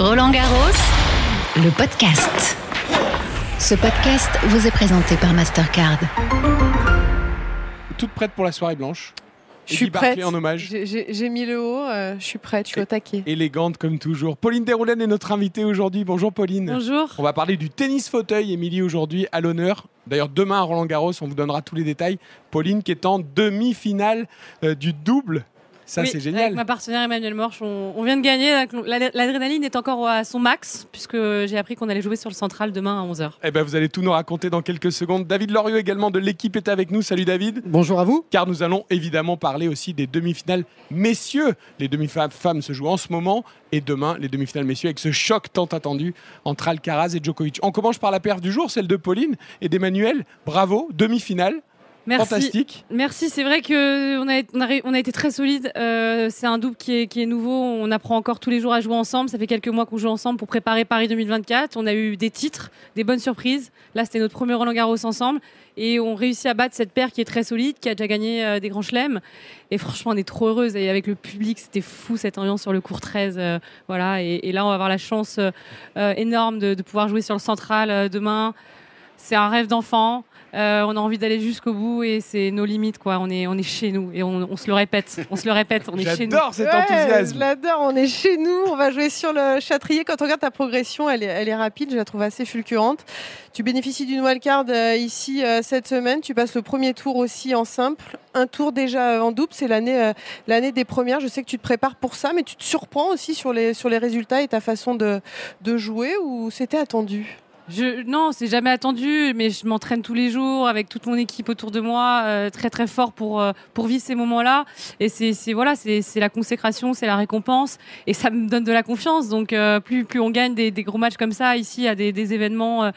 Roland Garros, le podcast. Ce podcast vous est présenté par Mastercard. Toute prête pour la soirée blanche Je suis prête. en hommage. J'ai- mis le haut, euh, je suis prête, je suis au taquet. Élégante comme toujours. Pauline Desroulènes est notre invitée aujourd'hui. Bonjour Pauline. Bonjour. On va parler du tennis fauteuil. Émilie aujourd'hui à l'honneur. D'ailleurs, demain à Roland Garros, on vous donnera tous les détails. Pauline qui est en demi-finale euh, du double. Ça, Oui, c'est Avec génial. ma partenaire Emmanuel Morche, on, on vient de gagner. L'ad- L'adrénaline est encore à son max, puisque j'ai appris qu'on allait jouer sur le central demain à 11h. Eh ben, vous allez tout nous raconter dans quelques secondes. David Lorieux également de l'équipe est avec nous. Salut David. Bonjour à vous. Car nous allons évidemment parler aussi des demi-finales messieurs. Les demi-femmes se jouent en ce moment et demain les demi-finales messieurs avec ce choc tant attendu entre Alcaraz et Djokovic. On commence par la perf du jour, celle de Pauline et d'Emmanuel. Bravo, demi-finale, Merci. fantastique. Merci, c'est vrai qu'on a, on a, ré- on a été très solide. Euh, c'est un double qui est, qui est nouveau. On apprend encore tous les jours à jouer ensemble. Ça fait quelques mois qu'on joue ensemble pour préparer Paris 2024. On a eu des titres, des bonnes surprises. Là, c'était notre premier Roland Garros ensemble. Et on réussit à battre cette paire qui est très solide, qui a déjà gagné euh, des grands chelems. Et franchement, on est trop heureuse. Et avec le public, c'était fou cette ambiance sur le cours 13. euh, voilà. Et, et là, on va avoir la chance énorme de, de pouvoir jouer sur le central demain. C'est un rêve d'enfant. Euh, on a envie d'aller jusqu'au bout et c'est nos limites quoi. On est on est chez nous et on, on se le répète, on se le répète, on est chez nous. J'adore cet Ouais, je enthousiasme. l'adore, on est chez nous, on va jouer sur le Châtrier. Quand on regarde ta progression, elle est, elle est rapide, je la trouve assez fulgurante. Tu bénéficies d'une wildcard euh, ici euh, cette semaine, tu passes le premier tour aussi en simple, un tour déjà en double, c'est l'année euh, l'année des premières. Je sais que tu te prépares pour ça, mais tu te surprends aussi sur les, sur les résultats et ta façon de, de jouer ou c'était attendu? Je, non, c'est jamais attendu, mais je m'entraîne tous les jours avec toute mon équipe autour de moi, euh, très très fort pour euh, pour vivre ces moments-là. Et c'est voilà, c'est c'est la consécration, c'est la récompense, et ça me donne de la confiance. Donc euh, plus plus on gagne des, des gros matchs comme ça ici à des, des événements. euh,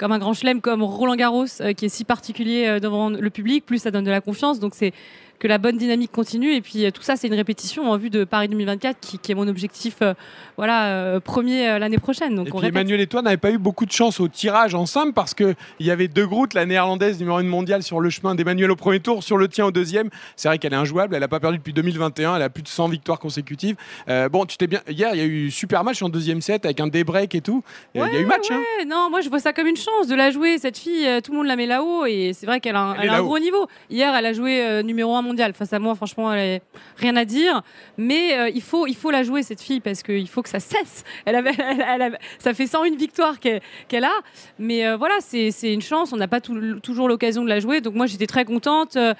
comme un grand chelem, comme Roland Garros, euh, qui est si particulier euh, devant le public, plus ça donne de la confiance. Donc c'est que la bonne dynamique continue. Et puis euh, tout ça, c'est une répétition en vue de Paris 2024, qui, qui est mon objectif, euh, voilà, euh, premier euh, l'année prochaine. Donc Et on puis répète. Emmanuel et toi n'avez pas eu beaucoup de chance au tirage en simple parce qu'il y avait deux groutes, la néerlandaise numéro 1 mondiale sur le chemin d'Emmanuel au premier tour, sur le tien au deuxième. C'est vrai qu'elle est injouable, elle n'a pas perdu depuis 2021, elle a plus de 100 victoires consécutives. Bon, tu t'es bien. Hier, il y a eu super match en deuxième set avec un débreak et tout. Il y a eu match. hein. Ouais, non, moi je vois ça comme une chance de la jouer. Cette fille, tout le monde la met là-haut et c'est vrai qu'elle a, un, Elle est elle a un là-haut. gros niveau. Hier, elle a joué numéro 1 mondial. Face à moi, franchement, elle rien à dire. Mais euh, il, faut, il faut la jouer, cette fille, parce qu'il faut que ça cesse. Elle avait, ça fait 101 victoires qu'elle a. Mais euh, voilà, c'est une chance. On n'a pas toujours l'occasion de la jouer. Donc moi, j'étais très contente. Euh,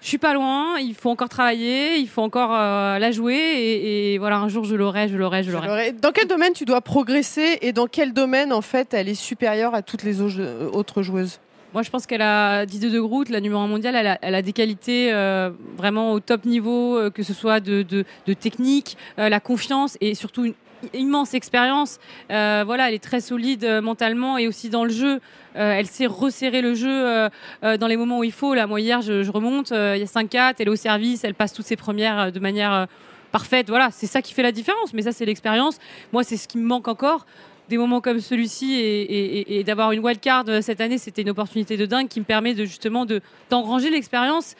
je suis pas loin, il faut encore travailler, il faut encore la jouer et, et voilà, un jour je l'aurai, je l'aurai, je l'aurai. Dans quel domaine tu dois progresser et dans quel domaine en fait elle est supérieure à toutes les au- autres joueuses? Moi, je pense qu'elle a Didier de Groot, la numéro 1 mondiale, elle a, des qualités euh, vraiment au top niveau, euh, que ce soit de, technique, euh, la confiance et surtout une immense expérience. Voilà, elle est très solide mentalement et aussi dans le jeu. Elle sait resserrer le jeu dans les moments où il faut. Là, moi, hier, je, je remonte, il y a 5-4, elle est au service, elle passe toutes ses premières de manière parfaite. Voilà, c'est ça qui fait la différence. Mais ça, c'est l'expérience. Moi, c'est ce qui me manque encore. Des moments comme celui-ci et, d'avoir une wildcard euh, cette année, c'était une opportunité de dingue qui me permet de justement de d'engranger l'expérience.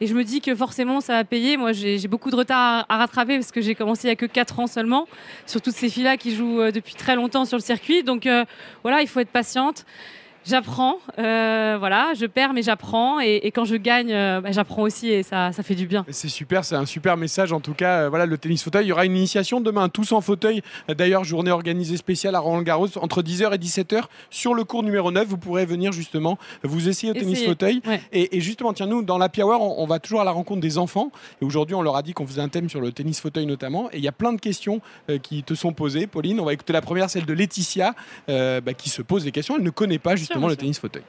Et je me dis que forcément, ça va payer. Moi, j'ai beaucoup de retard à, rattraper parce que j'ai commencé il y a que 4 ans seulement sur toutes ces filles-là qui jouent euh, depuis très longtemps sur le circuit. Donc euh, voilà, il faut être patiente. J'apprends, euh, voilà, je perds mais j'apprends et, et quand je gagne, euh, bah, j'apprends aussi et ça, ça fait du bien. C'est super, c'est un super message en tout cas. Euh, voilà le tennis fauteuil. Il y aura une initiation demain, tous en fauteuil. D'ailleurs, journée organisée spéciale à Roland Garros entre 10h et 17h sur le cours numéro 9. Vous pourrez venir justement vous essayer au tennis fauteuil. ouais. Et, et justement, tiens, nous, dans la Hour, on, on va toujours à la rencontre des enfants. Et aujourd'hui, on leur a dit qu'on faisait un thème sur le tennis fauteuil notamment. Et il y a plein de questions qui te sont posées, Pauline. On va écouter la première, celle de Laetitia, bah, qui se pose des questions. Elle ne connaît pas justement le tennis fauteuil.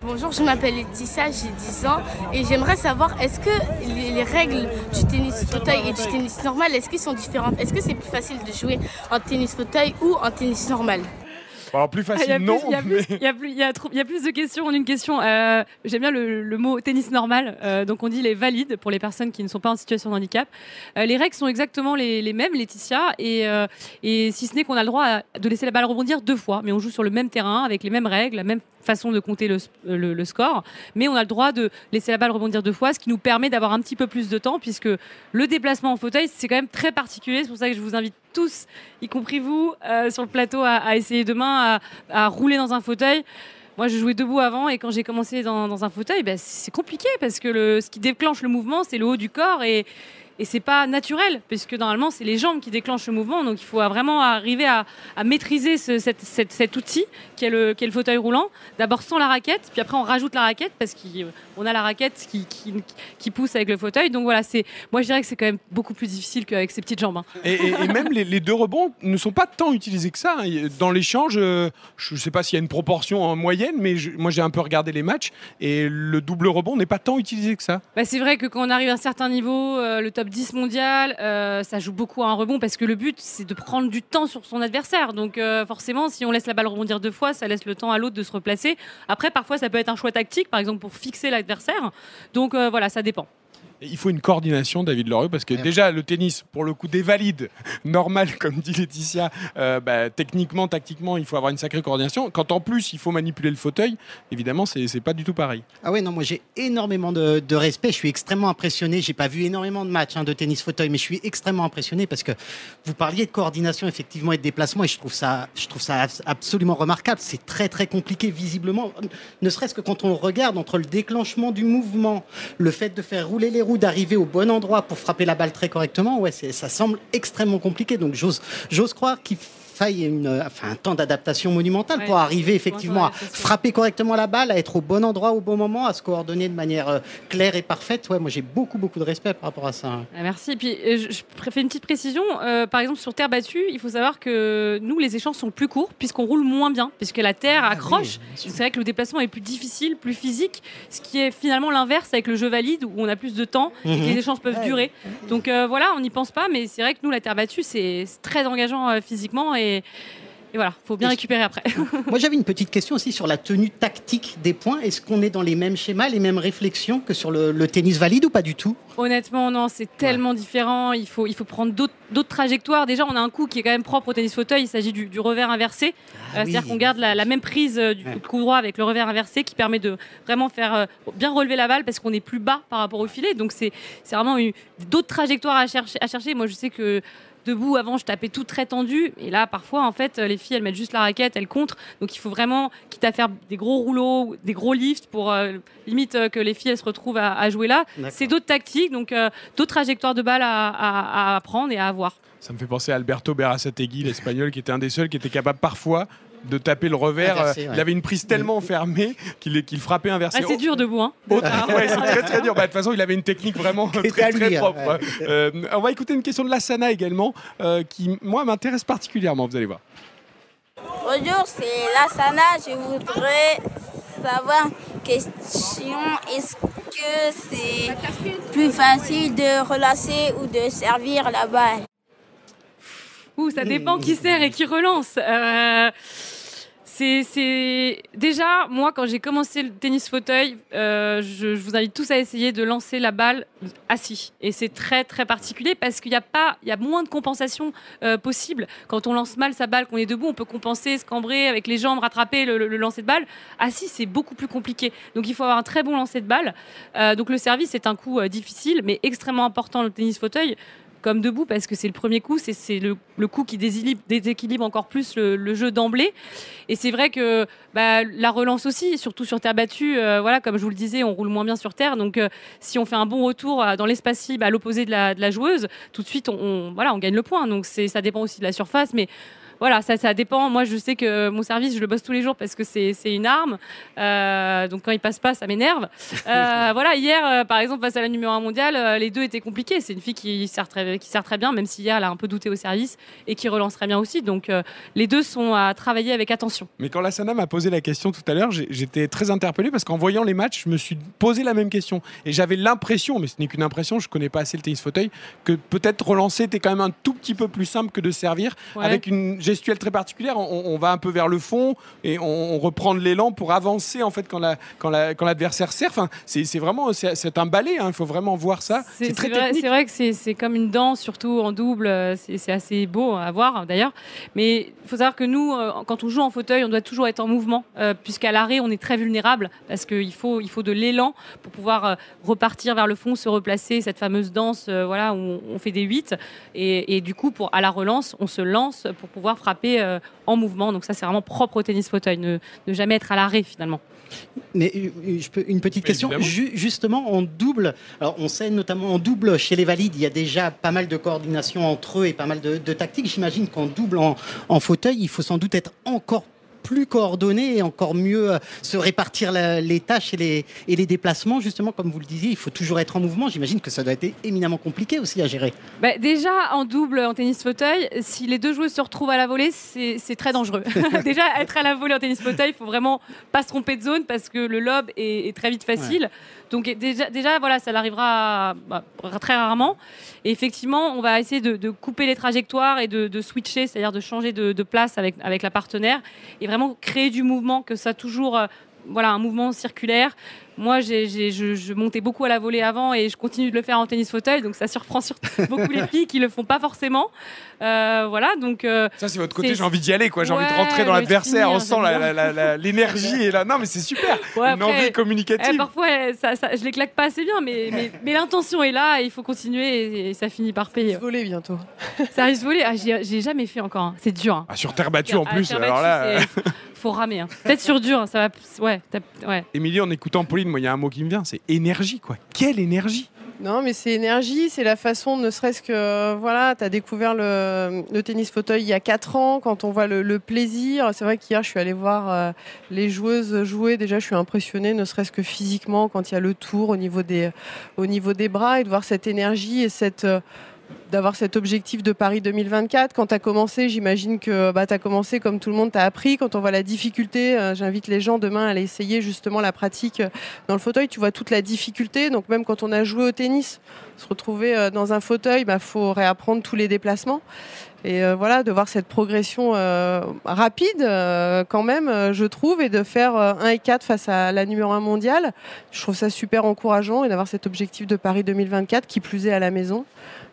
Bonjour, je m'appelle Laetitia, j'ai 10 ans et j'aimerais savoir est-ce que les, les règles du tennis fauteuil et du tennis normal, est-ce qu'ils sont différentes? Est-ce que c'est plus facile de jouer en tennis fauteuil ou en tennis normal? Alors, plus Ah, facile, non. il y a plus- de questions en une question. Euh, J'aime bien le, le mot tennis normal. Euh, donc on dit les valides pour les personnes qui ne sont pas en situation de handicap. Euh, les règles sont exactement les, les mêmes, Laetitia, et, et si ce n'est qu'on a le droit à- de laisser la balle rebondir deux fois, mais on joue sur le même terrain avec les mêmes règles, la même façon de compter le, le- score, mais on a le droit de laisser la balle rebondir deux fois, ce qui nous permet d'avoir un petit peu plus de temps, puisque le déplacement en fauteuil, c'est quand même très particulier. C'est pour ça que je vous invite tous, y compris vous, euh, sur le plateau, à, essayer demain à, rouler dans un fauteuil. Moi, je jouais debout avant et quand j'ai commencé dans, un fauteuil, ben, c'est compliqué parce que ce qui déclenche le mouvement, c'est le haut du corps et, et c'est pas naturel puisque normalement, c'est les jambes qui déclenchent le mouvement. Donc, il faut vraiment arriver à, à maîtriser ce- cette- cette- cet outil qui est, le, qui est le fauteuil roulant. D'abord sans la raquette, puis après, on rajoute la raquette parce qu'on a la raquette qui, qui, qui pousse avec le fauteuil. Donc, voilà, c'est, moi, je dirais que c'est quand même beaucoup plus difficile qu'avec ses petites jambes. hein. Et, et- et même les, les deux rebonds ne sont pas tant utilisés que ça. hein. Dans l'échange, euh, je ne sais pas s'il y a une proportion en moyenne, mais je- moi j'ai un peu regardé les matchs et le double rebond n'est pas tant utilisé que ça. Bah, c'est vrai que quand on arrive à un certain niveau, euh, le top 10 mondial, euh, ça joue beaucoup à un rebond parce que le but, c'est de prendre du temps sur son adversaire. Donc euh, forcément, si on laisse la balle rebondir deux fois, ça laisse le temps à l'autre de se replacer. Après, parfois, ça peut être un choix tactique, par exemple, pour fixer l'adversaire. Donc euh, voilà, ça dépend. Il faut une coordination, David Lorieux, parce que Ouais. déjà le tennis, pour le coup, des valides, normal, comme dit Laetitia, euh, bah, techniquement, tactiquement, il faut avoir une sacrée coordination. Quand en plus il faut manipuler le fauteuil, évidemment, c'est pas du tout pareil. Ah ouais, non, moi j'ai énormément de, de respect. Je suis extrêmement impressionné. J'ai pas vu énormément de matchs hein, de tennis fauteuil, mais je suis extrêmement impressionné parce que vous parliez de coordination effectivement et de déplacement, et je trouve ça, je trouve ça abs- absolument remarquable. C'est très très compliqué visiblement, ne serait-ce que quand on regarde entre le déclenchement du mouvement, le fait de faire rouler les d'arriver au bon endroit pour frapper la balle très correctement. Ouais, ça semble extrêmement compliqué. Donc j'ose croire qu'il faille une, enfin, un temps d'adaptation monumental Ouais. pour arriver effectivement à frapper correctement la balle, à être au bon endroit au bon moment, à se coordonner de manière euh, claire et parfaite. Ouais, moi j'ai beaucoup beaucoup de respect par rapport à ça. Ah, Merci. Et puis, euh, je, fais une petite précision. Euh, par exemple, sur terre battue, il faut savoir que nous, les échanges sont plus courts puisqu'on roule moins bien, puisque la terre Ah accroche. oui, c'est vrai que le déplacement est plus difficile, plus physique, ce qui est finalement l'inverse avec le jeu valide où on a plus de temps et Mhm. les échanges peuvent Ouais. durer. Donc euh, voilà, on n'y pense pas, mais c'est vrai que nous, la terre battue, c'est c'est très engageant euh, physiquement et, et voilà, faut bien Et- récupérer après. Moi j'avais une petite question aussi sur la tenue tactique des points. Est-ce qu'on est dans les mêmes schémas, les mêmes réflexions que sur le, le tennis valide ou pas du tout? Honnêtement, non, c'est tellement différent. Il faut, il faut prendre d'autres trajectoires. Déjà, on a un coup qui est quand même propre au tennis fauteuil. Il s'agit du, du revers inversé. Ah Euh, C'est-à-dire qu'on garde la, la même prise euh, du Ouais. coup droit avec le revers inversé qui permet de vraiment faire euh, bien relever la balle parce qu'on est plus bas par rapport au filet. Donc c'est vraiment d'autres trajectoires à chercher, à chercher. Moi, je sais que debout avant je tapais tout très tendu. Et là parfois en fait les filles elles mettent juste la raquette elles contrent donc il faut vraiment quitte à faire des gros rouleaux des gros lifts pour euh, limite euh, que les filles elles se retrouvent à, à jouer là. C'est d'autres tactiques donc euh, d'autres trajectoires de balle à, à- à apprendre et à avoir. Ça me fait penser à Alberto Berasategui, l'espagnol, qui était un des seuls qui était capable parfois de taper le revers. Inversé, Euh, ouais. Il avait une prise tellement fermée qu'il qu'il frappait inversé. ah, c'est dur debout hein Autre- ouais, c'est très très dur. Bah, De toute façon, il avait une technique vraiment très très propre. ouais. Euh, on va écouter une question de Lassana également, euh, qui moi m'intéresse particulièrement. Vous allez voir. Bonjour, c'est Lassana. Je voudrais savoir une question. Est-ce que c'est plus facile de relancer ou de servir la balle? Ouh, ça dépend qui sert et qui relance. Euh, c'est, Déjà, moi, quand j'ai commencé le tennis fauteuil, euh, je, vous invite tous à essayer de lancer la balle assis. Et c'est très, très particulier parce qu'il y a, pas... il y a moins de compensation euh, possible. Quand on lance mal sa balle, qu'on est debout, on peut compenser, se cambrer avec les jambes, rattraper le, lancer de balle. Assis, c'est beaucoup plus compliqué. Donc, il faut avoir un très bon lancer de balle. Euh, donc, le service est un coup difficile, mais extrêmement important le tennis fauteuil comme debout parce que c'est le premier coup, c'est le, le coup qui déséquilibre, encore plus le, jeu d'emblée. Et c'est vrai que bah, la relance aussi, surtout sur terre battue, euh, voilà, comme je vous le disais, on roule moins bien sur terre. Donc euh, si on fait un bon retour euh, dans l'espace cible à l'opposé de la, joueuse, tout de suite on, voilà, on gagne le point. Donc ça dépend aussi de la surface, mais voilà, ça, ça dépend. Moi, je sais que mon service, je le bosse tous les jours parce que c'est une arme. Euh, donc, quand il passe pas, ça m'énerve. Euh, voilà, hier, euh, par exemple, face à la numéro 1 mondiale, les deux étaient compliqués. C'est une fille qui sert, très, qui sert très bien, même si hier, elle a un peu douté au service et qui relance très bien aussi. Donc, euh, les deux sont à travailler avec attention. Mais quand Lassana m'a posé la question tout à l'heure, j'étais très interpellé parce qu'en voyant les matchs, je me suis posé la même question. Et j'avais l'impression, mais ce n'est qu'une impression, je connais pas assez le tennis fauteuil, que peut-être relancer était quand même un tout petit peu plus simple que de servir. Ouais. Avec une, gestuelle très particulière. On, on va un peu vers le fond et on, on reprend de l'élan pour avancer en fait quand la, quand la, quand l'adversaire sert. Enfin, c'est c'est vraiment c'est un ballet. hein. Il faut vraiment voir ça. C'est C'est très vrai, technique. c'est vrai que c'est- c'est comme une danse, surtout en double. C'est assez beau à voir d'ailleurs. Mais il faut savoir que nous, euh, quand on joue en fauteuil, on doit toujours être en mouvement, euh, puisqu'à l'arrêt, on est très vulnérable parce qu'il faut, il faut de l'élan pour pouvoir euh, repartir vers le fond, se replacer, cette fameuse danse euh, voilà, où on, on fait des 8. Et, et du coup, pour, à la relance, on se lance pour pouvoir frapper euh, en mouvement. Donc ça, c'est vraiment propre au tennis fauteuil, ne, ne jamais être à l'arrêt finalement. Mais euh, je peux, une petite question. Ju- justement, en double, alors on sait notamment en double chez les valides, il y a déjà pas mal de coordination entre eux et pas mal de, de tactiques. J'imagine qu'en double, en, en fauteuil, il faut sans doute être encore plus coordonné et encore mieux euh, se répartir la- les tâches et les, et les déplacements. Justement, comme vous le disiez, il faut toujours être en mouvement. J'imagine que ça doit être éminemment compliqué aussi à gérer. Bah, déjà, en double, en tennis fauteuil, si les deux joueuses se retrouvent à la volée, c'est très dangereux. déjà, être à la volée en tennis fauteuil, il faut vraiment pas se tromper de zone parce que le lob est, est très vite facile. Donc déjà, voilà, ça l'arrivera bah, très rarement. Et effectivement, on va essayer de, couper les trajectoires et de, switcher, c'est-à-dire de changer de, place avec, avec la partenaire et vraiment créer du mouvement, que ça toujours... euh, voilà, un mouvement circulaire. Moi, j'ai, j'ai- je, je montais beaucoup à la volée avant et je continue de le faire en tennis fauteuil, donc ça surprend surtout beaucoup les filles qui le font pas forcément. Euh, voilà, donc euh, Ça, c'est votre côté, j'ai envie d'y aller, quoi. J'ai envie de rentrer dans l'adversaire, on sent l'énergie et là. Non, mais c'est super. ouais, Une après, envie eh, communicative. parfois, eh, ça, ça- je les claque pas assez bien, mais, mais, mais l'intention est là, et il faut continuer et, et ça finit par payer. Voler bientôt. Ça risque de voler, ah, j'ai j'ai jamais fait encore, hein. c'est dur. hein. Ah, sur terre battue en Ah, plus, terre alors là. euh, faut ramer. hein. Peut-être sur dur, ça va. Ouais, ouais. Émilie, en écoutant Pauline, il y a un mot qui me vient, c'est énergie, quoi. Quelle énergie Non, mais c'est énergie, c'est la façon, ne serait-ce que, euh, voilà, tu as découvert le, tennis fauteuil il y a 4 ans, quand on voit le, le plaisir. C'est vrai qu'hier, je suis allée voir euh, les joueuses jouer. Déjà, je suis impressionnée, ne serait-ce que physiquement, quand il y a le tour au niveau des, au niveau des bras, et de voir cette énergie et cette. euh, d'avoir cet objectif de Paris 2024. Quand tu as commencé, j'imagine que bah, tu as commencé comme tout le monde t'a appris. Quand on voit la difficulté, euh, j'invite les gens demain à aller essayer justement la pratique euh, dans le fauteuil. Tu vois toute la difficulté. Donc même quand on a joué au tennis, se retrouver euh, dans un fauteuil, il bah, faut réapprendre tous les déplacements. Et voilà, de voir cette progression rapide quand même, je trouve, et de faire euh, 1 et 4 face à la numéro 1 mondiale, je trouve ça super encourageant et d'avoir cet objectif de Paris 2024 qui plus est à la maison.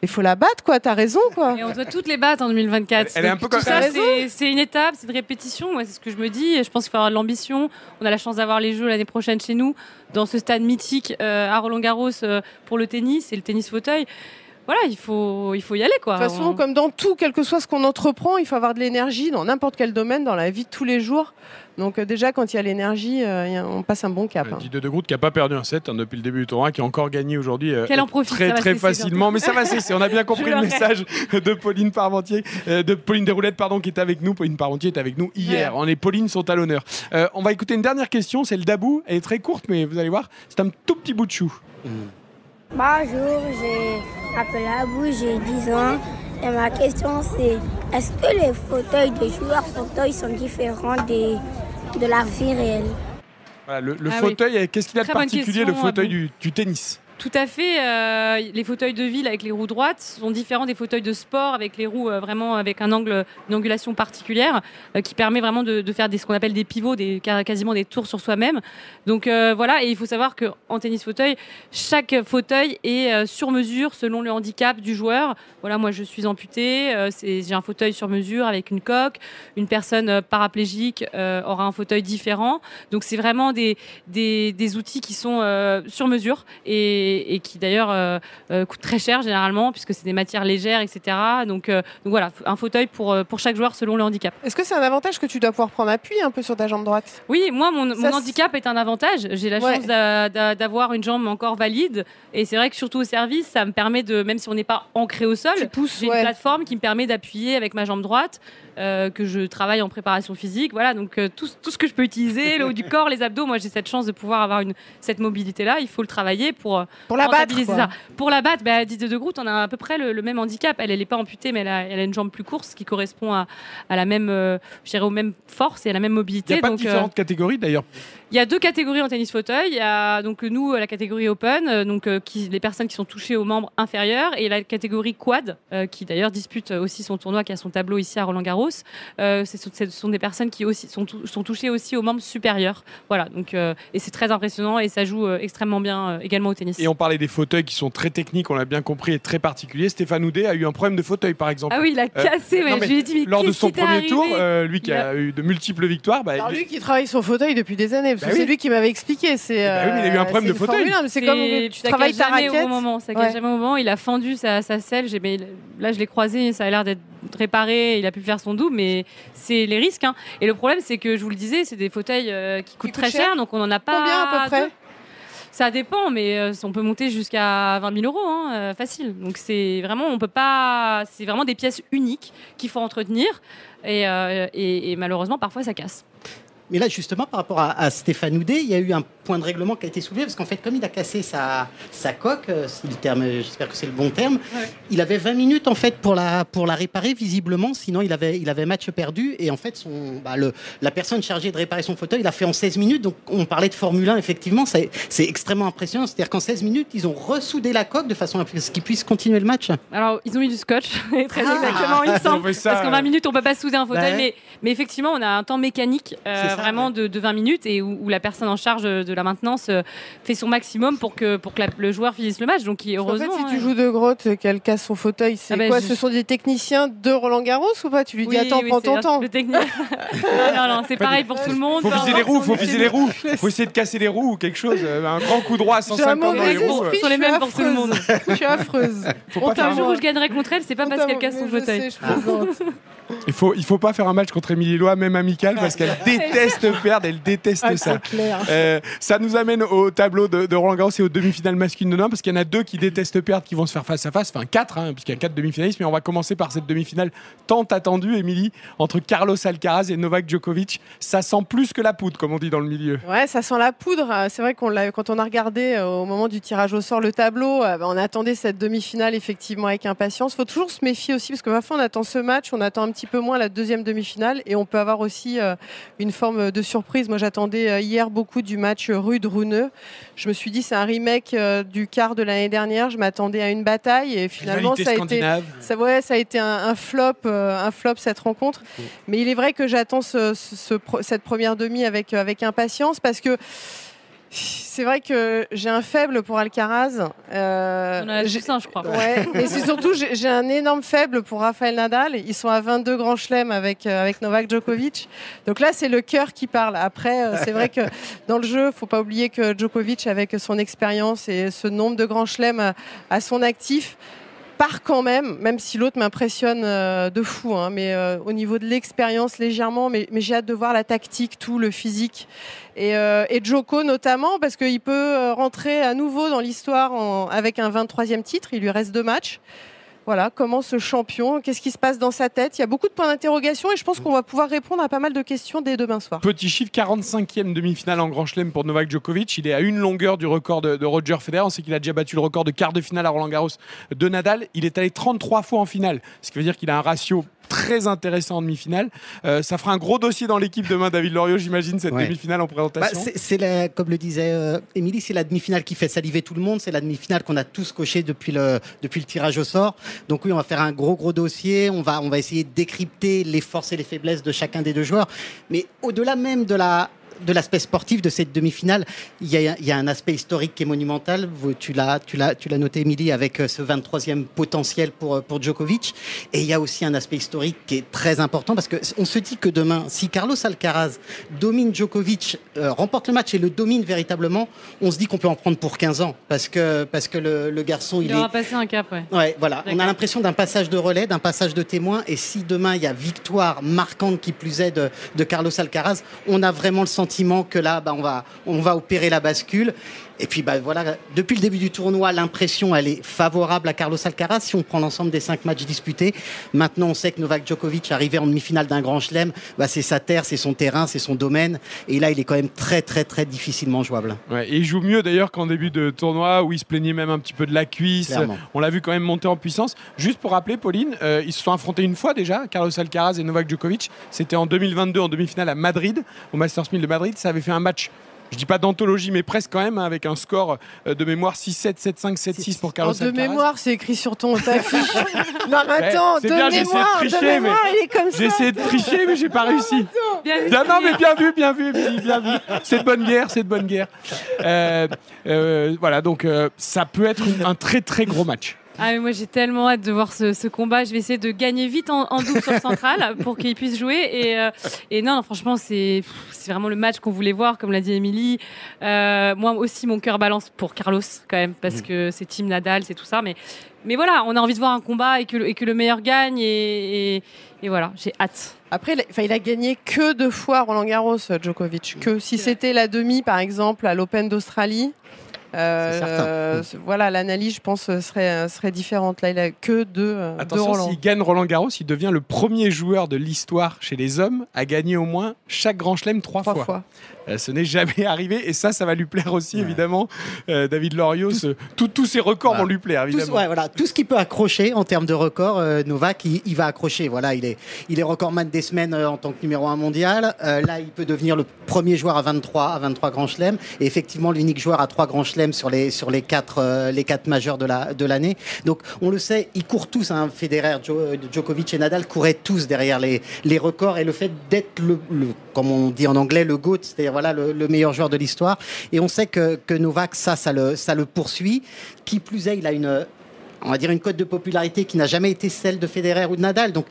Il faut la battre, quoi, t'as raison, quoi. Et on doit toutes les battre en 2024. Elle est un peu tout comme- ça, c'est une étape, c'est une répétition. Moi, c'est ce que je me dis. Je pense qu'il faut avoir de l'ambition. On a la chance d'avoir les Jeux l'année prochaine chez nous, dans ce stade mythique euh, à Roland Garros euh, pour le tennis et le tennis fauteuil. Voilà, il faut, il faut y aller, quoi. De toute façon, On- comme dans tout, quel que soit ce qu'on entreprend, il faut avoir de l'énergie dans n'importe quel domaine, dans la vie de tous les jours. Donc euh, déjà, quand il y a l'énergie, euh, on passe un bon cap. hein. Didier de Groot qui n'a pas perdu un set hein, depuis le début du tournoi, qui a encore gagné aujourd'hui euh, Qu'elle en profite, très facilement. Mais ça va cesser. On a bien compris le message de Pauline Parmentier, euh, de Pauline Desroulettes, pardon, qui est avec nous. Pauline Parmentier est avec nous hier. On est Pauline sont à l'honneur. Euh, on va écouter une dernière question. C'est le Dabou. Elle est très courte, mais vous allez voir, c'est un tout petit bout de chou. Bonjour, je m'appelle Abou, j'ai 10 ans. Et ma question c'est, est-ce que les fauteuils des joueurs fauteuils sont différents des, de la vie réelle? Voilà, le, le Ah oui. fauteuil, qu'est-ce qu'il a de particulier, le fauteuil du tennis? Tout à fait. euh, les fauteuils de ville avec les roues droites sont différents des fauteuils de sport avec les roues euh, vraiment avec un angle, une angulation particulière euh, qui permet vraiment de, faire des, ce qu'on appelle des pivots, des, quasiment des tours sur soi-même. Donc voilà, et il faut savoir que en tennis fauteuil, chaque fauteuil est sur mesure selon le handicap du joueur. Voilà, moi je suis amputée, j'ai un fauteuil sur mesure avec une coque. Une personne paraplégique aura un fauteuil différent. Donc c'est vraiment des, des, des outils qui sont sur mesure et, et qui d'ailleurs euh, euh, coûtent très cher généralement puisque c'est des matières légères, etc. Donc, euh, donc voilà, un fauteuil pour, euh, pour chaque joueur selon le handicap. Est-ce que c'est un avantage que tu dois pouvoir prendre appui un peu sur ta jambe droite? Oui, moi, mon, Ça, mon c'est- handicap est un avantage. J'ai la Ouais. chance d'a- d'a- d'avoir une jambe encore valide. Et c'est vrai que surtout au service, ça me permet de, même si on n'est pas ancré au sol, j'ai ouais. une plateforme qui me permet d'appuyer avec ma jambe droite, euh, que je travaille en préparation physique. Voilà, donc euh, tout, tout ce que je peux utiliser, le haut du corps, les abdos, moi j'ai cette chance de pouvoir avoir une, cette mobilité-là. Il faut le travailler pour, Pour la battre, ça. Pour la battre, bah, Didier de Groot, on a à peu près le, le même handicap. Elle, elle n'est pas amputée, mais elle a, elle a une jambe plus courte, ce qui correspond à, à la même, euh, je dirais, aux mêmes forces et à la même Il mobilité. n'y a pas de euh, différentes catégories d'ailleurs. Il y a deux catégories en tennis fauteuil. Il y a donc nous la catégorie open, euh, donc euh, qui, les personnes qui sont touchées aux membres inférieurs, et la catégorie quad, euh, qui d'ailleurs dispute aussi son tournoi, qui a son tableau ici à Roland Garros. Euh, ce sont des personnes qui aussi sont, tou- sont touchées aussi aux membres supérieurs. Voilà, donc euh, et c'est très impressionnant et ça joue euh, extrêmement bien euh, également au tennis. Et on parlait des fauteuils qui sont très techniques, on l'a bien compris, et très particuliers. Stéphane Houdet a eu un problème de fauteuil par exemple. Ah oui, il a cassé. non, mais je lui ai dit, mais Lors de son premier tour, euh, lui qui a... eu de multiples victoires, bah, Alors lui qui travaille son fauteuil depuis des années, parce Bah que oui. c'est lui qui m'avait expliqué. C'est. bah oui, mais il a eu un euh, problème de fauteuil. Formule 1, mais C'est comme tu travailles ta jamais raquette. au moment. Ça Ouais. casse jamais au moment. Il a fendu sa, sa selle. J'ai- mais là, je l'ai croisé. Ça a l'air d'être réparé. Il a pu faire son double, mais c'est les risques. hein. Et le problème, c'est que je vous le disais, c'est des fauteuils euh, qui coûtent coûtent très cher, cher donc on n'en a pas. Combien à peu près? Deux. Ça dépend, mais euh, on peut monter jusqu'à 20 000 euros, hein, euh, facile. Donc c'est vraiment, on peut pas. C'est vraiment des pièces uniques qu'il faut entretenir, et, euh, et- et malheureusement, parfois, ça casse. Mais là, justement, par rapport à, à Stéphane Houdet, il y a eu un point de règlement qui a été soulevé, parce qu'en fait, comme il a cassé sa, sa coque, euh, c'est le terme, j'espère que c'est le bon terme, il avait 20 minutes en fait pour la, pour la réparer, visiblement, sinon il avait, il avait match perdu, et en fait, son, bah, le, la personne chargée de réparer son fauteuil, il a fait en 16 minutes, donc on parlait de Formule 1, effectivement, c'est c'est extrêmement impressionnant, c'est-à-dire qu'en 16 minutes, ils ont ressoudé la coque de façon à ce qu'il puisse continuer le match. Alors, ils ont mis du scotch, très Ah. exactement, il me Ils ont semble. Parce qu'en euh, 20 minutes, on peut pas souder un fauteuil, Ouais. mais, mais effectivement, on a un temps mécanique euh, ça, vraiment ouais. de, de 20 minutes et où, où la personne en charge de la maintenance euh, fait son maximum pour que, pour que la- le joueur finisse le match. Donc, il- En fait, heureusement. si tu joues de grotte, qu'elle casse son fauteuil, c'est Ah ben, quoi je- Ce sont des techniciens de Roland Garros ou pas Tu lui dis Oui, attends, oui, prends ton temps. peu technique. non, non, non, c'est pareil pour tout le monde. faut viser les roues, faut viser les roues. Faut essayer de casser les roues ou quelque chose. euh, Un grand coup droit à J'ai un 150 dans les roues. Sont les mêmes pour tout le monde. Je suis affreuse. Le un- jour où je gagnerai contre elle, c'est pas parce qu'elle casse son fauteuil. Il faut, il faut pas faire un match contre Émilie Lois, même amical, parce qu'elle déteste perdre, elle déteste Ah, ça. clair. Euh, ça nous amène au tableau de, de Roland Garros et aux demi-finales masculines de demain, parce qu'il y en a deux qui détestent perdre, qui vont se faire face à face, enfin quatre, hein, puisqu'il y a quatre demi-finalistes, mais on va commencer par cette demi-finale tant attendue, Émilie, entre Carlos Alcaraz et Novak Djokovic. Ça sent plus que la poudre, comme on dit dans le milieu. Ouais, ça sent la poudre. C'est vrai qu'on l'a, quand on a regardé euh, au moment du tirage au sort le tableau, euh, bah, on attendait cette demi-finale effectivement avec impatience. Il faut toujours se méfier aussi parce que parfois on attend ce match, on attend un petit peu moins la deuxième demi-finale et on peut avoir aussi euh, une forme de surprise. Moi, j'attendais euh, hier beaucoup du match Rude Runeux. Je me suis dit c'est un remake euh, du quart de l'année dernière. Je m'attendais à une bataille et finalement ça a été ça, ouais, ça a été un, un flop, euh, un flop cette rencontre. Mais il est vrai que j'attends ce- ce- ce pro- cette première demi avec, avec impatience parce que c'est vrai que j'ai un faible pour Alcaraz. Euh, On a j'ai- tous un, je crois. Ouais, mais c'est surtout j'ai j'ai un énorme faible pour Rafael Nadal. Ils sont à 22 grands chelems avec euh, avec Novak Djokovic. Donc là, c'est le cœur qui parle. Après, euh, c'est vrai que dans le jeu, faut pas oublier que Djokovic, avec son expérience et ce nombre de grands chelems à, à son actif, part quand même, même si l'autre m'impressionne euh, de fou, hein, mais euh, au niveau de l'expérience légèrement, mais, j'ai hâte de voir la tactique, tout, le physique. Et, euh, Joko notamment, parce qu'il peut rentrer à nouveau dans l'histoire avec un 23e titre, il lui reste deux matchs. Voilà, comment ce champion, qu'est-ce qui se passe dans sa tête? Il y a beaucoup de points d'interrogation et je pense qu'on va pouvoir répondre à pas mal de questions dès demain soir. Petit chiffre, 45e demi-finale en Grand Chelem pour Novak Djokovic. Il est à une longueur du record de, de Roger Federer. On sait qu'il a déjà battu le record de quart de finale à Roland Garros de Nadal. Il est allé 33 fois en finale, ce qui veut dire qu'il a un ratio très intéressant en demi-finale. Euh, ça fera un gros dossier dans l'équipe demain, David Loriot, j'imagine, cette Ouais. demi-finale en Bah, présentation. c'est, c'est la- comme le disait euh, Émilie, c'est la demi-finale qui fait saliver tout le monde. C'est la demi-finale qu'on a tous coché depuis le, depuis le tirage au sort. Donc oui, on va faire un gros gros dossier. On va, on va essayer de décrypter les forces et les faiblesses de chacun des deux joueurs. Mais au-delà même de la de l'aspect sportif de cette demi-finale, il y, a, il y a un aspect historique qui est monumental. Vous- Tu l'as, tu l'as, tu l'as noté, Émilie, avec euh, ce 23e potentiel pour, euh, pour Djokovic. Et il y a aussi un aspect historique qui est très important parce que on se dit que demain, si Carlos Alcaraz domine Djokovic, euh, remporte le match et le domine véritablement, on se dit qu'on peut en prendre pour 15 ans parce que, parce que le, le garçon, il, Il est, aura passé un cap, ouais. Ouais, voilà. On a l'impression d'un passage de relais, d'un passage de témoin. Et si demain il y a victoire marquante qui plus est de, de Carlos Alcaraz, on a vraiment le que là, bah, on va, on va opérer la bascule. Et puis bah, voilà, depuis le début du tournoi, l'impression elle est favorable à Carlos Alcaraz si on prend l'ensemble des cinq matchs disputés. Maintenant, on sait que Novak Djokovic arrivé en demi-finale d'un grand chelem, bah, c'est sa terre, c'est son terrain, c'est son domaine. Et là, il est quand même très très très difficilement jouable. Ouais, et il joue mieux d'ailleurs qu'en début de tournoi où il se plaignait même un petit peu de la cuisse. Clairement. On l'a vu quand même monter en puissance. Juste pour rappeler, Pauline, euh, ils se sont affrontés une fois déjà, Carlos Alcaraz et Novak Djokovic. C'était en 2022 en demi-finale à Madrid, au Masters 1000 de Madrid. Ça avait fait un match. Je dis pas d'anthologie, mais presque quand même, hein, avec un score euh, de mémoire 6-7, 7-5, 7-6 pour Carlos Oh, de Alcaraz. mémoire, c'est écrit sur ton ta fiche. non, mais attends, de bien, j'ai essayé de mémoire, tricher, de mémoire, mais il est comme ça. J'ai essayé de tricher, mais j'ai pas réussi. Bien Non, non, mais bien vu, bien vu, bien vu. C'est de bonne guerre, c'est de bonne guerre. Euh, euh, voilà, donc euh, ça peut être un très très gros match. Ah, mais moi j'ai tellement hâte de voir ce, ce combat. Je vais essayer de gagner vite en, en double sur le central pour qu'il puisse jouer. Et, euh, et non, non, franchement, c'est vraiment le match qu'on voulait voir, comme l'a dit Émilie. Euh, moi aussi, mon cœur balance pour Carlos quand même, parce que c'est Team Nadal, c'est tout ça. Mais, mais voilà, on a envie de voir un combat et que, le- et que le meilleur gagne. Et, et, et voilà, j'ai hâte. Après, il a, enfin, il a gagné que deux fois Roland Garros, euh, Djokovic. Que si c'était la demi, par exemple, à l'Open d'Australie. Euh, voilà, l'analyse, je pense, serait, serait différente. Là, il a que deux, euh, Attention, Roland. s'il gagne Roland Garros, il devient le premier joueur de l'histoire chez les hommes à gagner au moins chaque grand chelem trois, Trois fois. fois. Euh, ce n'est jamais arrivé et ça, ça va lui plaire aussi, évidemment. Euh, David Lorios, tout- tous ses records Voilà. vont lui plaire, Tout, ce- évidemment. ouais, voilà, tout ce qui peut accrocher en termes de record, euh, Novak, il, il va accrocher. Voilà, il est, il est recordman des semaines en tant que numéro un mondial. Là, il peut devenir le premier joueur à 23, à 23 grands chelems. Et effectivement, l'unique joueur à 3 grands sur les, sur les quatre, euh, les quatre majeurs de la, de l'année. Donc, on le sait, ils courent tous. Hein, Federer, euh, Djokovic et Nadal couraient tous derrière les, les records. Et le fait d'être le- comme on dit en anglais, le GOAT, c'est-à-dire voilà, le, le meilleur joueur de l'histoire. Et on sait que, que Novak, ça, ça le, ça le poursuit. Qui plus est, il a une, on va dire une cote de popularité qui n'a jamais été celle de Federer ou de Nadal. Donc,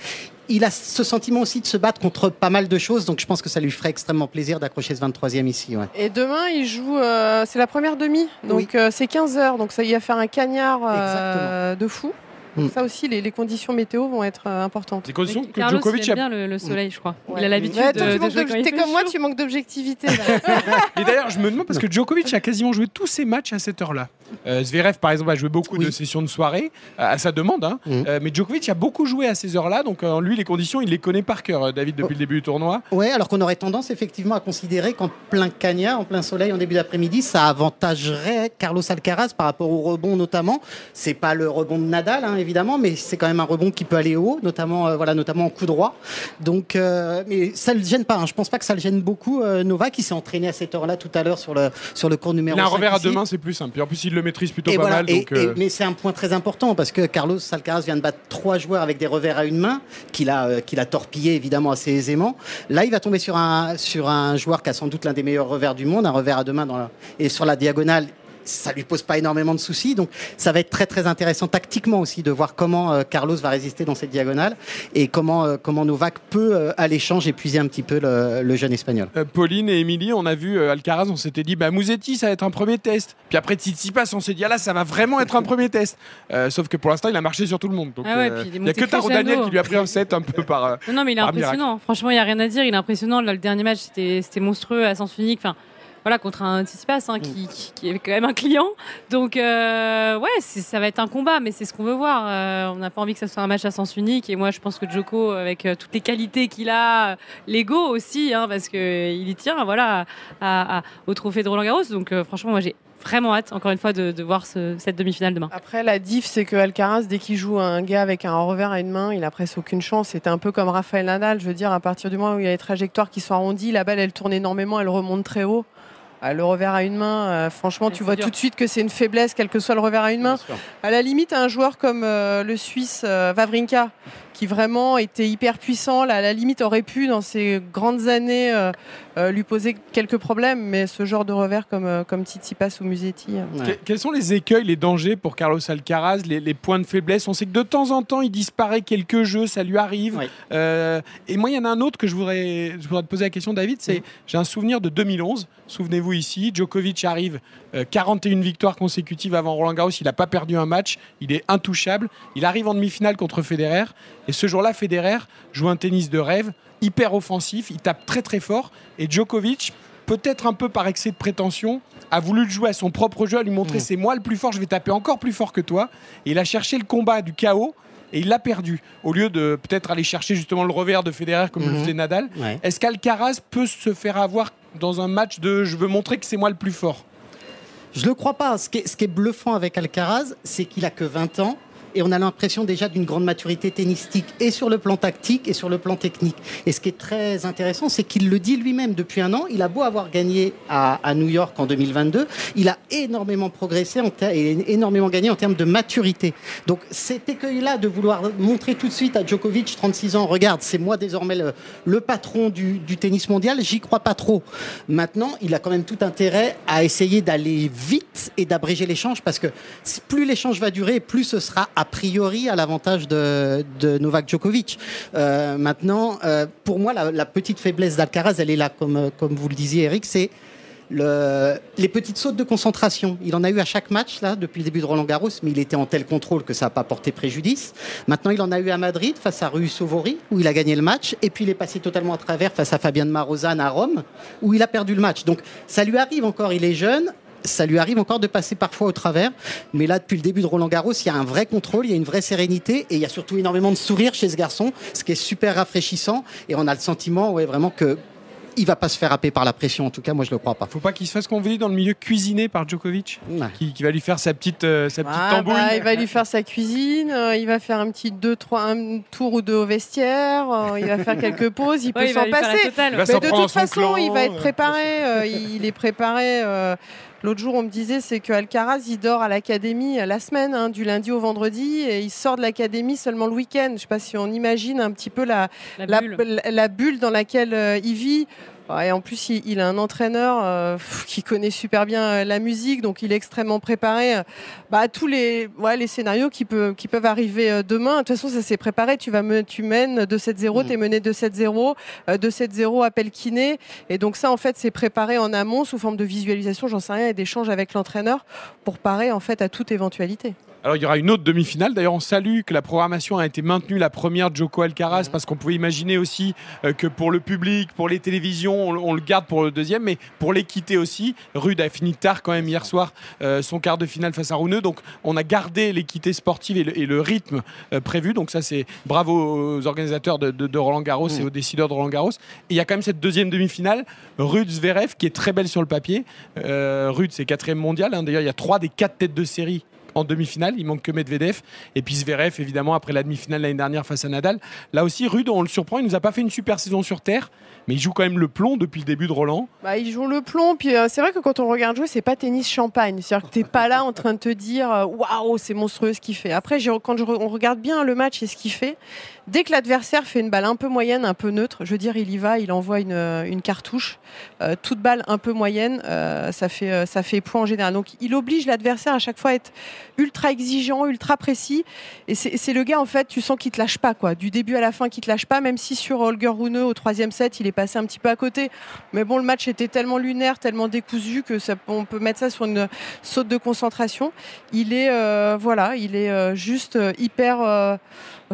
il a ce sentiment aussi de se battre contre pas mal de choses. Donc, je pense que ça lui ferait extrêmement plaisir d'accrocher ce 23e ici. Ouais. Et demain, il joue. euh, c'est la première demi. Donc, Oui. euh, c'est 15 heures. Donc, ça y va faire un cagnard euh, de fou. Mm. Ça aussi, les, les conditions météo vont être euh, importantes. Des conditions que Carlos, Djokovic aime bien le, le soleil, je crois. Il a l'habitude Ouais, de, de jouer quand il T'es fait comme moi, tu manques d'objectivité. Et d'ailleurs, je me demande parce que Djokovic a quasiment joué tous ses matchs à cette heure-là. Euh, Zverev, par exemple, a joué beaucoup de Oui. sessions de soirée à sa demande. hein. Mhm. Euh, mais Djokovic a beaucoup joué à ces heures-là. Donc, euh, lui, les conditions, il les connaît par cœur, David, depuis le début du tournoi. Ouais, alors qu'on aurait tendance effectivement à considérer qu'en plein cagnard, en plein soleil, en début d'après-midi, ça avantagerait Carlos Alcaraz par rapport au rebond notamment. C'est pas le rebond de Nadal, hein, évidemment, mais c'est quand même un rebond qui peut aller haut, notamment, euh, voilà, notamment en coup droit. Donc, euh, mais ça le gêne pas. hein. Je pense pas que ça le gêne beaucoup. Euh, Novak, qui s'est entraîné à cette heure-là tout à l'heure sur le sur le cours numéro Il a un 5 revers à deux mains, c'est plus simple. Puis en plus, il le maîtrise plutôt Et pas voilà, mal. et- donc, et- euh, mais c'est un point très important parce que Carlos Alcaraz vient de battre trois joueurs avec des revers à une main, qu'il a, euh, qu'il a torpillé évidemment assez aisément. Là, il va tomber sur un, sur un joueur qui a sans doute l'un des meilleurs revers du monde, un revers à deux mains dans la- et sur la diagonale. Ça lui pose pas énormément de soucis, donc ça va être très très intéressant tactiquement aussi de voir comment euh, Carlos va résister dans cette diagonale et comment euh, comment Novak peut euh, à l'échange épuiser un petit peu le, le jeune espagnol. euh, Pauline et Émilie, on a vu euh, Alcaraz, on s'était dit, bah, Mouzetti, ça va être un premier test. Puis après Tsitsipas, on s'est dit, ah là, ça va vraiment être un premier test. Euh, sauf que pour l'instant, il a marché sur tout le monde. Donc, Ah ouais, euh, puis il n'y a que Taro. Daniel qui lui a pris un set un peu par. euh, Non, non, mais il est impressionnant. Franchement, il n'y a rien à dire. Il est impressionnant. Là, le dernier match, c'était c'était monstrueux à sens unique. Enfin, voilà, contre un Tsitsipas hein, qui, qui, qui est quand même un client. Donc, euh, ouais, ça va être un combat, mais c'est ce qu'on veut voir. Euh, on n'a pas envie que ça soit un match à sens unique. Et moi, je pense que Joko, avec euh, toutes les qualités qu'il a, euh, l'ego aussi, hein, parce qu'il y tient, voilà, à- à- au trophée de Roland Garros. Donc, franchement, moi, j'ai vraiment hâte, encore une fois, de, de voir ce- cette demi-finale demain. Après, la diff, c'est que Alcaraz, dès qu'il joue un gars avec un revers à une main, il a presque aucune chance. C'était un peu comme Rafael Nadal. Je veux dire, à partir du moment où il y a les trajectoires qui sont arrondies, la balle, elle tourne énormément, elle remonte très haut. Ah, Le revers à une main, euh, franchement, tu vois dur. tout de suite que c'est une faiblesse, quel que soit le revers à une main. À la limite, un joueur comme euh, le Suisse euh, Wawrinka, qui vraiment était hyper puissant, là, à la limite aurait pu, dans ses grandes années, euh, euh, lui poser quelques problèmes. Mais ce genre de revers comme, euh, comme Tsitsipas ou Musetti. Ouais. Que- Quels sont les écueils, les dangers pour Carlos Alcaraz, les, les points de faiblesse? On sait que de temps en temps, il disparaît quelques jeux, ça lui arrive. Oui. Euh, et moi, il y en a un autre que je voudrais, je voudrais te poser la question, David. C'est, j'ai un souvenir de 2011. Souvenez-vous ici, Djokovic arrive, euh, 41 victoires consécutives avant Roland Garros. Il n'a pas perdu un match. Il est intouchable. Il arrive en demi-finale contre Federer. Et ce jour-là, Federer joue un tennis de rêve, hyper offensif. Il tape très très fort. Et Djokovic peut-être un peu par excès de prétention, a voulu jouer à son propre jeu, à lui montrer Mm. c'est moi le plus fort, je vais taper encore plus fort que toi. Et il a cherché le combat du chaos et il l'a perdu. Au lieu de peut-être aller chercher justement le revers de Federer comme le Mhm. faisait Nadal. Ouais. Est-ce qu'Alcaraz peut se faire avoir dans un match de je veux montrer que c'est moi le plus fort Je le crois pas. Ce qui est, ce qui est bluffant avec Alcaraz, c'est qu'il a que 20 ans. Et on a l'impression déjà d'une grande maturité tennistique et sur le plan tactique et sur le plan technique. Et ce qui est très intéressant, c'est qu'il le dit lui-même depuis un an. Il a beau avoir gagné à, à New York en 2022, il a énormément progressé en et énormément gagné en termes de maturité. Donc cet écueil-là de vouloir montrer tout de suite à Djokovic, 36 ans, regarde, c'est moi désormais le, patron du, du tennis mondial, j'y crois pas trop. Maintenant, il a quand même tout intérêt à essayer d'aller vite et d'abréger l'échange parce que plus l'échange va durer, plus ce sera a priori à l'avantage de, Novak Djokovic. Euh, maintenant, euh, pour moi, la, petite faiblesse d'Alcaraz, elle est là, comme, euh, comme vous le disiez, Eric, c'est le- les petites sautes de concentration. Il en a eu à chaque match là depuis le début de Roland Garros, mais il était en tel contrôle que ça n'a pas porté préjudice. Maintenant, il en a eu à Madrid face à Rui Sovori où il a gagné le match, et puis il est passé totalement à travers face à Fabien de Marozan à Rome où il a perdu le match. Donc ça lui arrive encore, il est jeune. Ça lui arrive encore de passer parfois au travers, mais là depuis le début de Roland Garros, il y a un vrai contrôle, il y a une vraie sérénité et il y a surtout énormément de sourire chez ce garçon, ce qui est super rafraîchissant. Et on a le sentiment, ouais, vraiment que il va pas se faire happer par la pression. En tout cas, moi je le crois pas. Faut pas qu'il se fasse qu'on vous dit dans le milieu cuisiné par Djokovic, Ouais. qui, qui va lui faire sa petite, euh, sa petite Ah, tambouille. bah, il va lui faire sa cuisine, euh, il va faire un petit deux, trois, un tour ou deux au vestiaire, euh, il va faire quelques pauses, il peut Ouais, il va s'en passer. Il Mais de toute façon, clan, il va être euh, préparé. euh, il est préparé. L'autre jour, on me disait, c'est que Alcaraz, il dort à l'académie la semaine, hein, du lundi au vendredi, et il sort de l'académie seulement le week-end. Je sais pas si on imagine un petit peu la, La la, bulle. la- la bulle dans laquelle euh, il vit. Ouais, Et en plus, il, a un entraîneur euh, qui connaît super bien euh, la musique, donc il est extrêmement préparé euh, bah, à tous les, ouais, les scénarios qui, peut- qui peuvent arriver euh, demain. De toute façon, ça s'est préparé. Tu, vas me, tu mènes 2-7-0, Mhm. tu es mené 2-7-0, euh, 2-7-0 appel kiné. Et donc ça, en fait, c'est préparé en amont sous forme de visualisation, j'en sais rien, et d'échange avec l'entraîneur pour parer en fait à toute éventualité. Alors il y aura une autre demi-finale. D'ailleurs, on salue que la programmation a été maintenue, la première Joko Mhm. Alcaraz, parce qu'on pouvait imaginer aussi euh, que pour le public, pour les télévisions, on, le- on le garde pour le deuxième, mais pour l'équité aussi. Rude a fini tard quand même hier soir euh, son quart de finale face à Runeux, donc on a gardé l'équité sportive et le, et le rythme euh, prévu. Donc ça, c'est bravo aux organisateurs de, de- de Roland Garros et Mhm. aux décideurs de Roland Garros. Et il y a quand même cette deuxième demi-finale, Rude Zverev, qui est très belle sur le papier. Euh, Rude, c'est quatrième mondial. hein. D'ailleurs, il y a trois des quatre têtes de série en demi-finale. Il manque que Medvedev. Et puis Zverev, évidemment, après la demi-finale l'année dernière face à Nadal. Là aussi, Rude, on le surprend. Il nous a pas fait une super saison sur terre, mais il joue quand même le plomb depuis le début de Roland. Bah, ils jouent le plomb, puis euh, c'est vrai que quand on regarde jouer, c'est pas tennis champagne. C'est-à-dire que t'es pas là en train de te dire euh, waouh, c'est monstrueux ce qu'il fait. Après, quand on regarde bien le match et ce qu'il fait, dès que l'adversaire fait une balle un peu moyenne, un peu neutre, je veux dire, il y va, il envoie une, euh, une cartouche. Toute balle un peu moyenne, ça, fait, ça fait point en général. Donc il oblige l'adversaire à chaque fois à être ultra exigeant, ultra précis. Et c'est le gars, en fait, tu sens qu'il te lâche pas, quoi. Du début à la fin, qu'il te lâche pas, même si sur Holger Rune, au troisième set, il est passé un petit peu à côté. Mais bon, le match était tellement lunaire, tellement décousu que ça, on peut mettre ça sur une saute de concentration. Il est, euh, voilà, il est euh, juste euh, hyper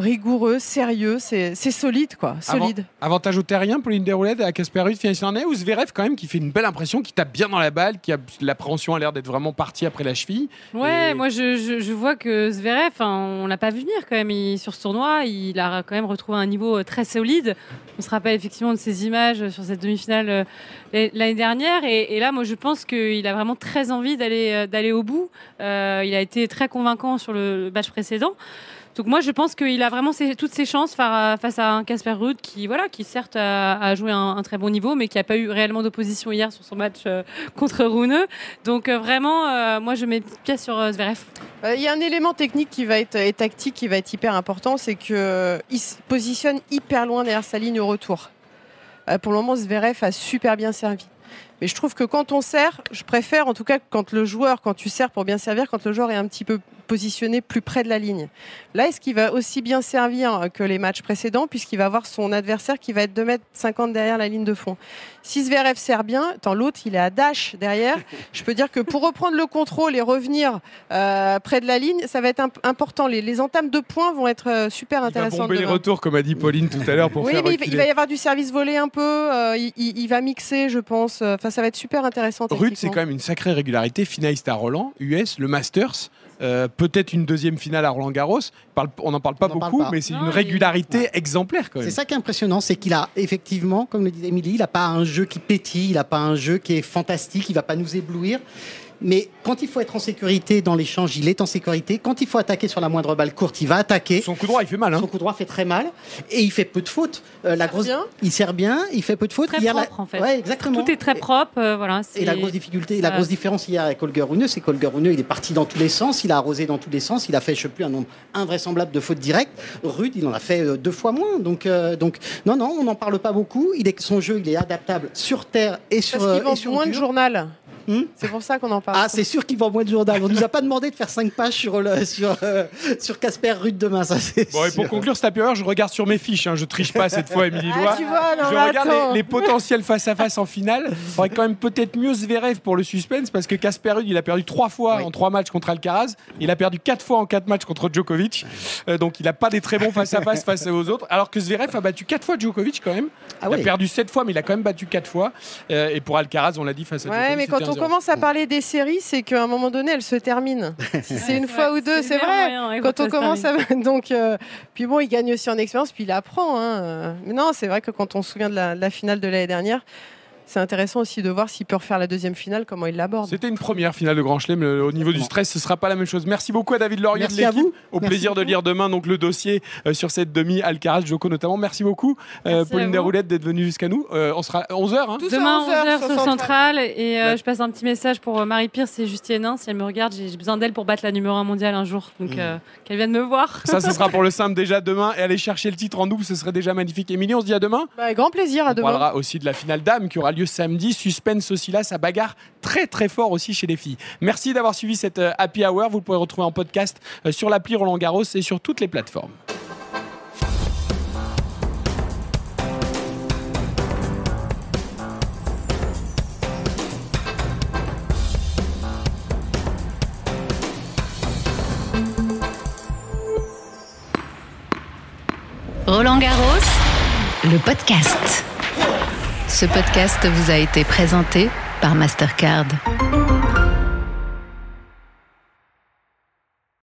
rigoureux, sérieux. C'est solide, quoi. Avant- Solide. Avantage au terrien pour Linderwood à Casper Ruud, est, ou Zverev quand même qui fait une belle impression, qui tape bien dans la balle, qui a l'appréhension a l'air d'être vraiment partie après la cheville. Ouais, Et- moi je, je- je vois que Zverev, hein, on l'a pas vu venir quand même il- sur ce tournoi. Il a quand même retrouvé un niveau euh, très solide. On se rappelle effectivement de ces images sur cette demi-finale euh, l'année dernière. Et, et là, moi je pense qu'il a vraiment très envie d'aller euh, d'aller au bout. Euh, il a été très convaincant sur le match précédent. Donc moi je pense qu'il a vraiment toutes ses chances fa- face à un Casper Ruud qui voilà qui certes a, joué un, un très bon niveau mais qui a pas eu réellement d'opposition hier sur son match euh, contre Rune. Donc euh, vraiment euh, moi je mets une pièce sur Zverev. Il y a un élément technique qui va être et tactique qui va être hyper important, c'est que euh, il se positionne hyper loin derrière sa ligne au retour. Pour le moment, Zverev a super bien servi. Mais je trouve que quand on sert, je préfère en tout cas quand le joueur, quand tu sers pour bien servir, quand le joueur est un petit peu positionner plus près de la ligne. Là, est-ce qu'il va aussi bien servir que les matchs précédents, puisqu'il va avoir son adversaire qui va être 2 mètres 50 derrière la ligne de fond? Si Zverev sert bien, tant l'autre, il est à dash derrière, je peux dire que pour reprendre le contrôle et revenir euh, près de la ligne, ça va être imp- important. Les, les entames de points vont être euh, super Il va intéressantes. les retours, comme a dit Pauline tout à l'heure, pour Oui, faire mais il va, il reculer. va y avoir du service volé un peu. euh, il, il- il va mixer, je pense. Enfin, ça va être super intéressant. Rude, c'est quand même une sacrée régularité. Finaliste à Roland, US, le Masters. Euh, Peut-être une deuxième finale à Roland Garros. On n'en parle pas parle beaucoup, pas. mais c'est une il- régularité exemplaire quand même. C'est ça qui est impressionnant, c'est qu'il a effectivement, comme le disait Émilie, il n'a pas un jeu qui pétille, il n'a pas un jeu qui est fantastique, il va pas nous éblouir. Mais quand il faut être en sécurité dans l'échange, il est en sécurité. Quand il faut attaquer sur la moindre balle courte, il va attaquer. Son coup droit, il fait mal. Hein. Son coup droit fait très mal et il fait peu de fautes. Euh, la sert grosse, bien. il sert bien, il fait peu de fautes. Très Hier, la- propre, en fait. Ouais, exactement. Tout est très propre. euh, voilà, Et la grosse difficulté, la grosse différence hier avec Holger Rune, c'est qu'Holger Rune, il est parti dans tous les sens, il a arrosé dans tous les sens, il a fait, je sais plus, un nombre invraisemblable de fautes directes. Rude, il en a fait euh, deux fois moins. Donc, euh, donc non, non, on n'en parle pas beaucoup. Il est, son jeu, il est adaptable sur terre et sur, Parce euh, et vendent sur moins de journal. Hmm c'est pour ça qu'on en parle. Ah, c'est sûr qu'il vend moins de journal. On nous a pas demandé de faire cinq pages sur le, sur euh, sur Casper Rude demain, ça c'est. Bon, et pour conclure cette happy hour, je regarde sur mes fiches. Hein. Je triche pas cette fois, Émilie Ah, Loire. tu vois, non, je regarde les, les potentiels face à face en finale. Il faudrait quand même peut-être mieux Zverev pour le suspense parce que Casper Ruud, il a perdu trois fois Oui. en trois matchs contre Alcaraz. Il a perdu quatre fois en quatre matchs contre Djokovic. Euh, donc il n'a pas des très bons face à face face aux autres. Alors que Zverev a battu quatre fois Djokovic quand même. Ah il a perdu sept fois, mais il a quand même battu quatre fois. Euh, et pour Alcaraz, on l'a dit face à Ouais, Djokovic. mais quand c'était on 1-0. Commence à parler des séries, c'est qu'à un moment donné, elles se terminent. Si c'est une fois ou deux, c'est vrai. ouais, Quand on commence à. Donc, euh, puis bon, il gagne aussi en expérience, puis il apprend. hein. Mais non, c'est vrai que quand on se souvient de la, de la finale de l'année dernière, c'est intéressant aussi de voir s'il peut refaire la deuxième finale, comment il l'aborde. C'était une première finale de Grand Chelem. Le- Au niveau du stress, ce sera pas la même chose. Merci beaucoup à David Laurier Merci de l'équipe. vous. Au Merci plaisir de lire demain donc le dossier euh, sur cette demi Alcaraz, Joko notamment. Merci beaucoup, euh, Merci Pauline vous. Desroulettes, d'être venue jusqu'à nous. Euh, on sera à 11h. Hein. Demain 11 heures 11h sur sur Central. Et euh, Ouais. je passe un petit message pour Marie Pierce et Justine Hénin. Si elle me regarde, j'ai besoin d'elle pour battre la numéro 1 mondiale un jour. Donc euh, qu'elle vienne me voir. Ça, ce sera pour le simple déjà demain. Et aller chercher le titre en double, ce serait déjà magnifique. Émilie, on se dit à demain. Bah, grand plaisir, à On demain. parlera aussi de la finale dame qui aura lieu samedi. Suspense aussi là, ça bagarre très très fort aussi chez les filles. Merci d'avoir suivi cette euh, Happy Hour. Vous le pourrez retrouver en podcast euh, sur l'appli Roland Garros et sur toutes les plateformes. Roland Garros, le podcast. Ce podcast vous a été présenté par Mastercard.